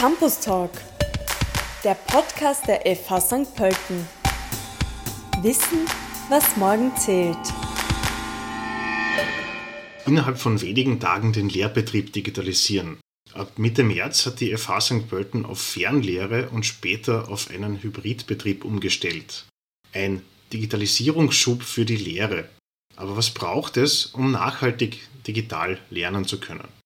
Campus Talk, der Podcast der FH St. Pölten. Wissen, was morgen zählt. Innerhalb von wenigen Tagen den Lehrbetrieb digitalisieren. Ab Mitte März hat die FH St. Pölten auf Fernlehre und später auf einen Hybridbetrieb umgestellt. Ein Digitalisierungsschub für die Lehre. Aber was braucht es, um nachhaltig digital lernen zu können?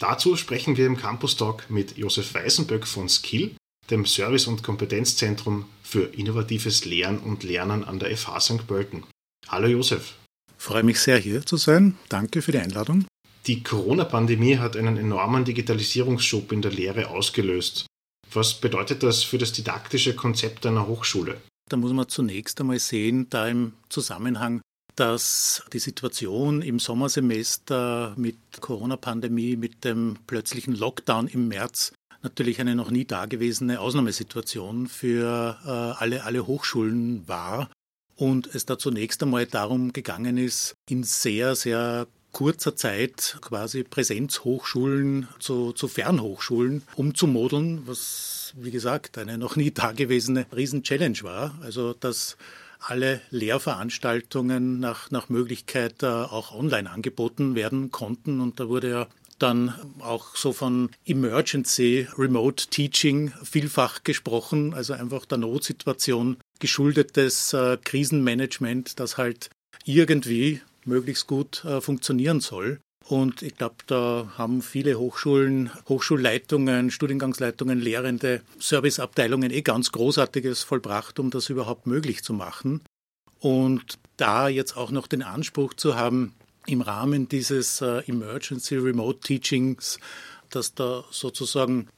Dazu sprechen wir im Campus Talk mit Josef Weißenböck von Skill, dem Service- und Kompetenzzentrum für innovatives Lehren und Lernen an der FH St. Pölten. Hallo Josef. Freue mich sehr hier zu sein. Danke für die Einladung. Die Corona-Pandemie hat einen enormen Digitalisierungsschub in der Lehre ausgelöst. Was bedeutet das für das didaktische Konzept einer Hochschule? Da muss man zunächst einmal sehen, da im Zusammenhang dass die Situation im Sommersemester mit Corona-Pandemie, mit dem plötzlichen Lockdown im März natürlich eine noch nie dagewesene Ausnahmesituation für äh, alle, alle Hochschulen war und es da zunächst einmal darum gegangen ist, in sehr, sehr kurzer Zeit quasi Präsenzhochschulen zu, zu Fernhochschulen umzumodeln, was, wie gesagt, eine noch nie dagewesene Riesen-Challenge war. Also, dass alle Lehrveranstaltungen nach, nach Möglichkeit äh, auch online angeboten werden konnten. Und da wurde ja dann auch so von Emergency Remote Teaching vielfach gesprochen, also einfach der Notsituation geschuldetes äh, Krisenmanagement, das halt irgendwie möglichst gut äh, funktionieren soll. Und ich glaube, da haben viele Hochschulen, Hochschulleitungen, Studiengangsleitungen, Lehrende, Serviceabteilungen eh ganz Großartiges vollbracht, um das überhaupt möglich zu machen. Und da jetzt auch noch den Anspruch zu haben, im Rahmen dieses äh, Emergency Remote Teachings, dass da sozusagen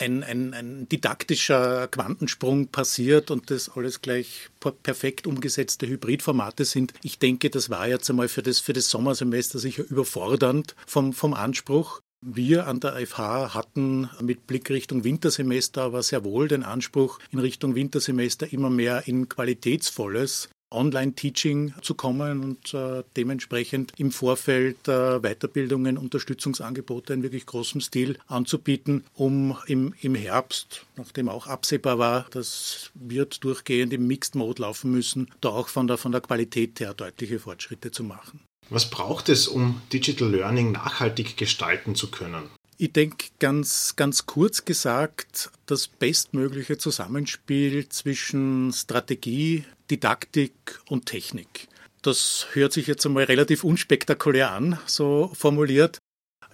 ein, ein, ein didaktischer Quantensprung passiert und das alles gleich perfekt umgesetzte Hybridformate sind. Ich denke, das war jetzt einmal für das, für das Sommersemester sicher überfordernd vom, vom Anspruch. Wir an der FH hatten mit Blick Richtung Wintersemester aber sehr wohl den Anspruch, in Richtung Wintersemester immer mehr in qualitätsvolles Online-Teaching zu kommen und äh, dementsprechend im Vorfeld äh, Weiterbildungen, Unterstützungsangebote in wirklich großem Stil anzubieten, um im, im Herbst, nachdem auch absehbar war, das wird durchgehend im Mixed Mode laufen müssen, da auch von der, von der Qualität her deutliche Fortschritte zu machen. Was braucht es, um Digital Learning nachhaltig gestalten zu können? Ich denke ganz, ganz kurz gesagt, das bestmögliche Zusammenspiel zwischen Strategie, Didaktik und Technik. Das hört sich jetzt einmal relativ unspektakulär an, so formuliert,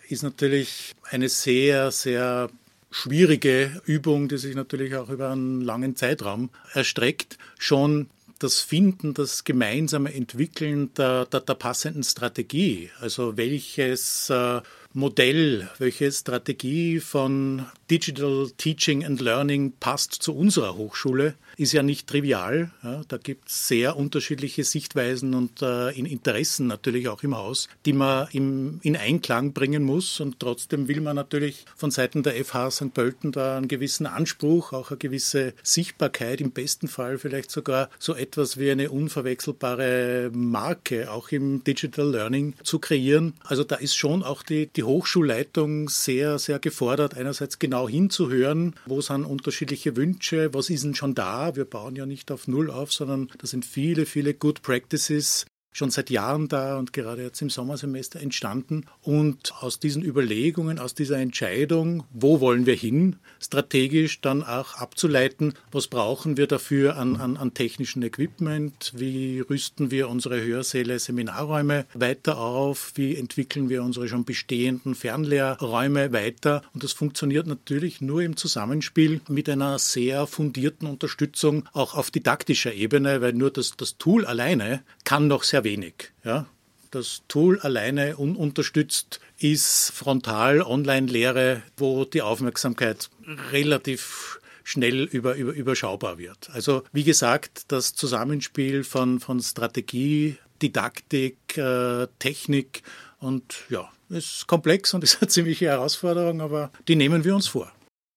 ist natürlich eine sehr, sehr schwierige Übung, die sich natürlich auch über einen langen Zeitraum erstreckt. Schon das Finden, das gemeinsame Entwickeln der, der, der passenden Strategie, also welches äh, Modell, welche Strategie von Digital Teaching and Learning passt zu unserer Hochschule, ist ja nicht trivial. Ja, da gibt es sehr unterschiedliche Sichtweisen und äh, Interessen natürlich auch im Haus, die man im, in Einklang bringen muss. Und trotzdem will man natürlich von Seiten der FH St. Pölten da einen gewissen Anspruch, auch eine gewisse Sichtbarkeit, im besten Fall vielleicht sogar so etwas wie eine unverwechselbare Marke auch im Digital Learning zu kreieren. Also da ist schon auch die, die Hochschulleitung sehr, sehr gefordert, einerseits genau hinzuhören, wo sind unterschiedliche Wünsche, was ist denn schon da. Wir bauen ja nicht auf Null auf, sondern da sind viele, viele Good Practices, schon seit Jahren da und gerade jetzt im Sommersemester entstanden. Und aus diesen Überlegungen, aus dieser Entscheidung, wo wollen wir hin, strategisch dann auch abzuleiten, was brauchen wir dafür an, an, an technischen Equipment, wie rüsten wir unsere Hörsäle, Seminarräume weiter auf, wie entwickeln wir unsere schon bestehenden Fernlehrräume weiter. Und das funktioniert natürlich nur im Zusammenspiel mit einer sehr fundierten Unterstützung auch auf didaktischer Ebene, weil nur das, das Tool alleine kann noch sehr wenig. Ja? Das Tool alleine ununterstützt ist Frontal-Online-Lehre, wo die Aufmerksamkeit relativ schnell über, über, überschaubar wird. Also wie gesagt, das Zusammenspiel von, von Strategie, Didaktik, äh, Technik und ja, ist komplex und ist eine ziemliche Herausforderung, aber die nehmen wir uns vor.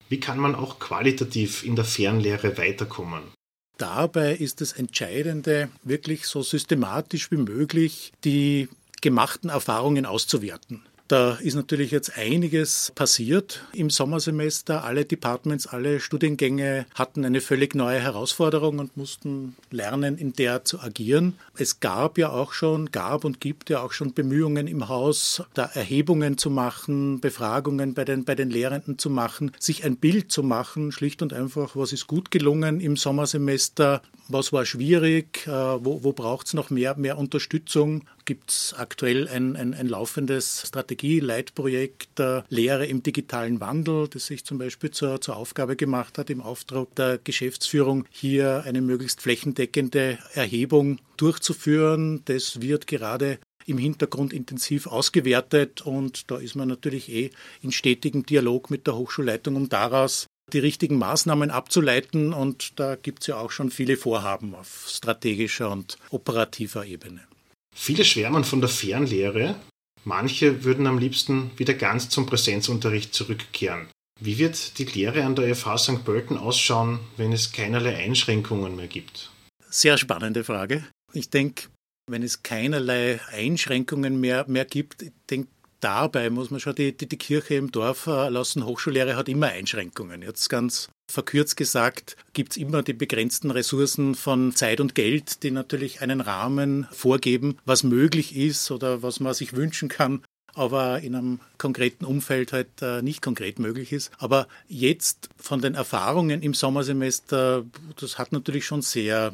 Wie kann man auch qualitativ in der Fernlehre weiterkommen? Dabei ist das Entscheidende, wirklich so systematisch wie möglich die gemachten Erfahrungen auszuwerten. Da ist natürlich jetzt einiges passiert im Sommersemester. Alle Departments, alle Studiengänge hatten eine völlig neue Herausforderung und mussten lernen, in der zu agieren. Es gab ja auch schon, gab und gibt ja auch schon Bemühungen im Haus, da Erhebungen zu machen, Befragungen bei den, bei den Lehrenden zu machen, sich ein Bild zu machen, schlicht und einfach, was ist gut gelungen im Sommersemester, was war schwierig, äh, wo, wo braucht es noch mehr, mehr Unterstützung. Gibt es aktuell ein, ein, ein laufendes Strategie-Leitprojekt der Lehre im digitalen Wandel, das sich zum Beispiel zur, zur Aufgabe gemacht hat, im Auftrag der Geschäftsführung hier eine möglichst flächendeckende Erhebung durchzuführen. Das wird gerade im Hintergrund intensiv ausgewertet und da ist man natürlich eh in stetigem Dialog mit der Hochschulleitung, um daraus die richtigen Maßnahmen abzuleiten. Und da gibt es ja auch schon viele Vorhaben auf strategischer und operativer Ebene. Viele schwärmen von der Fernlehre. Manche würden am liebsten wieder ganz zum Präsenzunterricht zurückkehren. Wie wird die Lehre an der FH St. Pölten ausschauen, wenn es keinerlei Einschränkungen mehr gibt? Sehr spannende Frage. Ich denke, wenn es keinerlei Einschränkungen mehr, mehr gibt, ich denke, dabei muss man schon die, die, die Kirche im Dorf äh, lassen. Hochschullehre hat immer Einschränkungen. Jetzt ganz verkürzt gesagt, gibt es immer die begrenzten Ressourcen von Zeit und Geld, die natürlich einen Rahmen vorgeben, was möglich ist oder was man sich wünschen kann aber in einem konkreten Umfeld halt äh, nicht konkret möglich ist. Aber jetzt von den Erfahrungen im Sommersemester, das hat natürlich schon sehr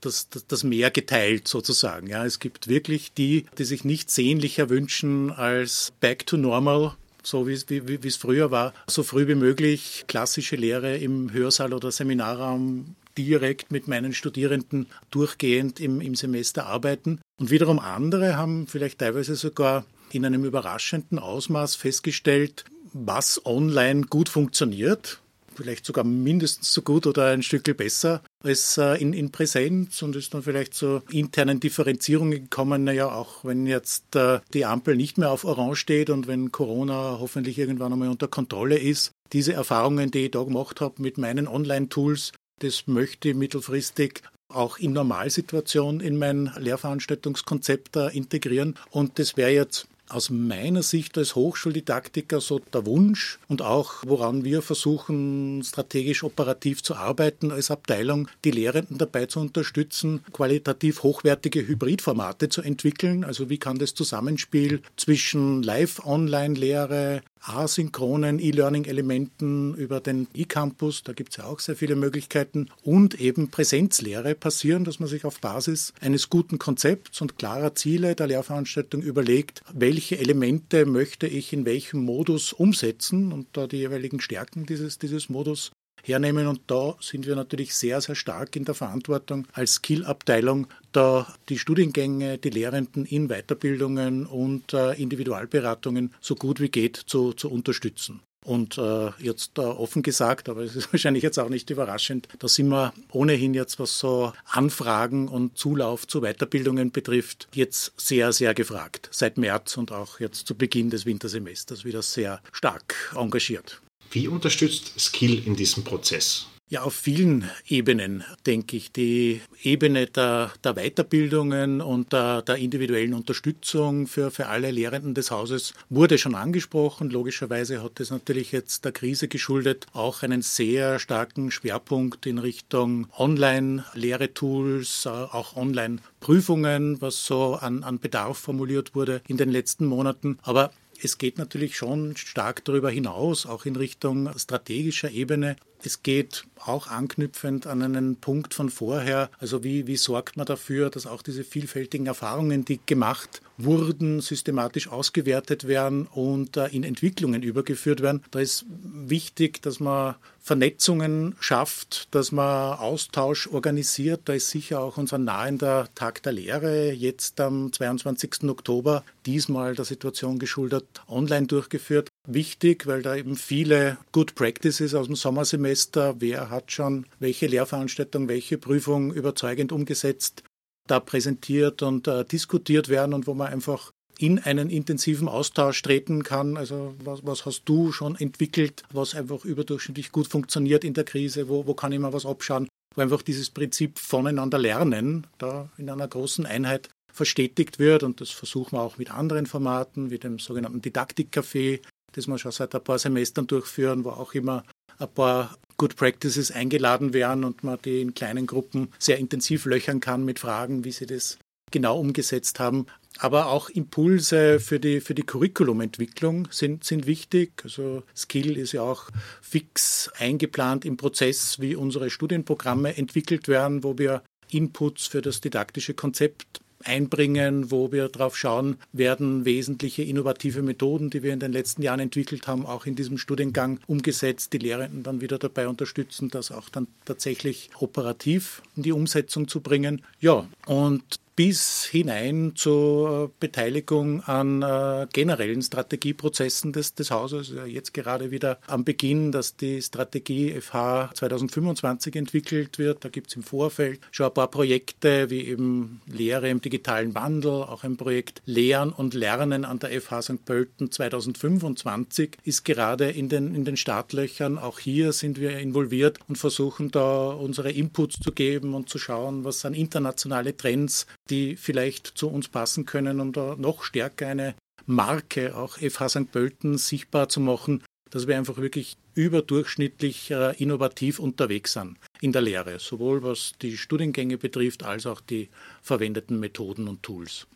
das, das, das Meer geteilt sozusagen. Ja, es gibt wirklich die, die sich nichts sehnlicher wünschen als Back to Normal so wie, wie, wie es früher war, so früh wie möglich klassische Lehre im Hörsaal oder Seminarraum direkt mit meinen Studierenden durchgehend im, im Semester arbeiten. Und wiederum andere haben vielleicht teilweise sogar in einem überraschenden Ausmaß festgestellt, was online gut funktioniert, vielleicht sogar mindestens so gut oder ein Stück besser als äh, in, in Präsenz und ist dann vielleicht zu internen Differenzierungen gekommen, naja, auch wenn jetzt äh, die Ampel nicht mehr auf Orange steht und wenn Corona hoffentlich irgendwann einmal unter Kontrolle ist, diese Erfahrungen, die ich da gemacht habe mit meinen Online-Tools, das möchte ich mittelfristig auch in Normalsituation in mein Lehrveranstaltungskonzept äh, integrieren. Und das wäre jetzt aus meiner Sicht als Hochschuldidaktiker so der Wunsch und auch woran wir versuchen, strategisch operativ zu arbeiten als Abteilung, die Lehrenden dabei zu unterstützen, qualitativ hochwertige Hybridformate zu entwickeln. Also wie kann das Zusammenspiel zwischen Live-Online-Lehre, asynchronen E-Learning-Elementen über den E-Campus, da gibt es ja auch sehr viele Möglichkeiten, und eben Präsenzlehre passieren, dass man sich auf Basis eines guten Konzepts und klarer Ziele der Lehrveranstaltung überlegt, welche Elemente möchte ich in welchem Modus umsetzen und da die jeweiligen Stärken dieses, dieses Modus hernehmen. Und da sind wir natürlich sehr, sehr stark in der Verantwortung als Skill-Abteilung, da die Studiengänge, die Lehrenden in Weiterbildungen und äh, Individualberatungen so gut wie geht zu, zu unterstützen. Und äh, jetzt äh, offen gesagt, aber es ist wahrscheinlich jetzt auch nicht überraschend, da sind wir ohnehin jetzt, was so Anfragen und Zulauf zu Weiterbildungen betrifft, jetzt sehr, sehr gefragt. Seit März und auch jetzt zu Beginn des Wintersemesters wieder sehr stark engagiert. Wie unterstützt Skill in diesem Prozess? Ja, auf vielen Ebenen, denke ich. Die Ebene der, der Weiterbildungen und der, der, individuellen Unterstützung für, für alle Lehrenden des Hauses wurde schon angesprochen. Logischerweise hat es natürlich jetzt der Krise geschuldet auch einen sehr starken Schwerpunkt in Richtung Online-Lehretools, äh, auch Online-Prüfungen, was so an, an Bedarf formuliert wurde in den letzten Monaten. Aber es geht natürlich schon stark darüber hinaus, auch in Richtung strategischer Ebene. Es geht auch anknüpfend an einen Punkt von vorher, also wie, wie sorgt man dafür, dass auch diese vielfältigen Erfahrungen, die gemacht wurden, systematisch ausgewertet werden und äh, in Entwicklungen übergeführt werden. Da ist wichtig, dass man Vernetzungen schafft, dass man Austausch organisiert. Da ist sicher auch unser nahender Tag der Lehre jetzt am 22. Oktober, diesmal der Situation geschuldet, online durchgeführt. Wichtig, weil da eben viele Good Practices aus dem Sommersemester, wer hat schon welche Lehrveranstaltung, welche Prüfung überzeugend umgesetzt, da präsentiert und äh, diskutiert werden und wo man einfach in einen intensiven Austausch treten kann. Also was, was, hast du schon entwickelt, was einfach überdurchschnittlich gut funktioniert in der Krise? Wo, wo kann ich mal was abschauen? Wo einfach dieses Prinzip voneinander lernen, da in einer großen Einheit verstetigt wird. Und das versuchen wir auch mit anderen Formaten, wie dem sogenannten Didaktikcafé, das wir schon seit ein paar Semestern durchführen, wo auch immer ein paar Good Practices eingeladen werden und man die in kleinen Gruppen sehr intensiv löchern kann mit Fragen, wie sie das genau umgesetzt haben. Aber auch Impulse für die, für die Curriculumentwicklung sind, sind wichtig. Also Skill ist ja auch fix eingeplant im Prozess, wie unsere Studienprogramme entwickelt werden, wo wir Inputs für das didaktische Konzept einbringen, wo wir darauf schauen, werden wesentliche innovative Methoden, die wir in den letzten Jahren entwickelt haben, auch in diesem Studiengang umgesetzt, die Lehrenden dann wieder dabei unterstützen, das auch dann tatsächlich operativ in die Umsetzung zu bringen. Ja, und bis hinein zur Beteiligung an äh, generellen Strategieprozessen des, des Hauses. Jetzt gerade wieder am Beginn, dass die Strategie FH 2025 entwickelt wird. Da gibt es im Vorfeld schon ein paar Projekte wie eben Lehre im digitalen Wandel, auch ein Projekt Lehren und Lernen an der FH St. Pölten 2025 ist gerade in den, in den Startlöchern. Auch hier sind wir involviert und versuchen da unsere Inputs zu geben und zu schauen, was sind internationale Trends, die vielleicht zu uns passen können, um da noch stärker eine Marke, auch FH St. Pölten, sichtbar zu machen, dass wir einfach wirklich überdurchschnittlich äh, innovativ unterwegs sind in der Lehre, sowohl was die Studiengänge betrifft, als auch die verwendeten Methoden und Tools.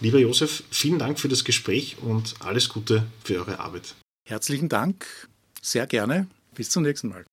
Lieber Josef, vielen Dank für das Gespräch und alles Gute für eure Arbeit. Herzlichen Dank, sehr gerne. Bis zum nächsten Mal.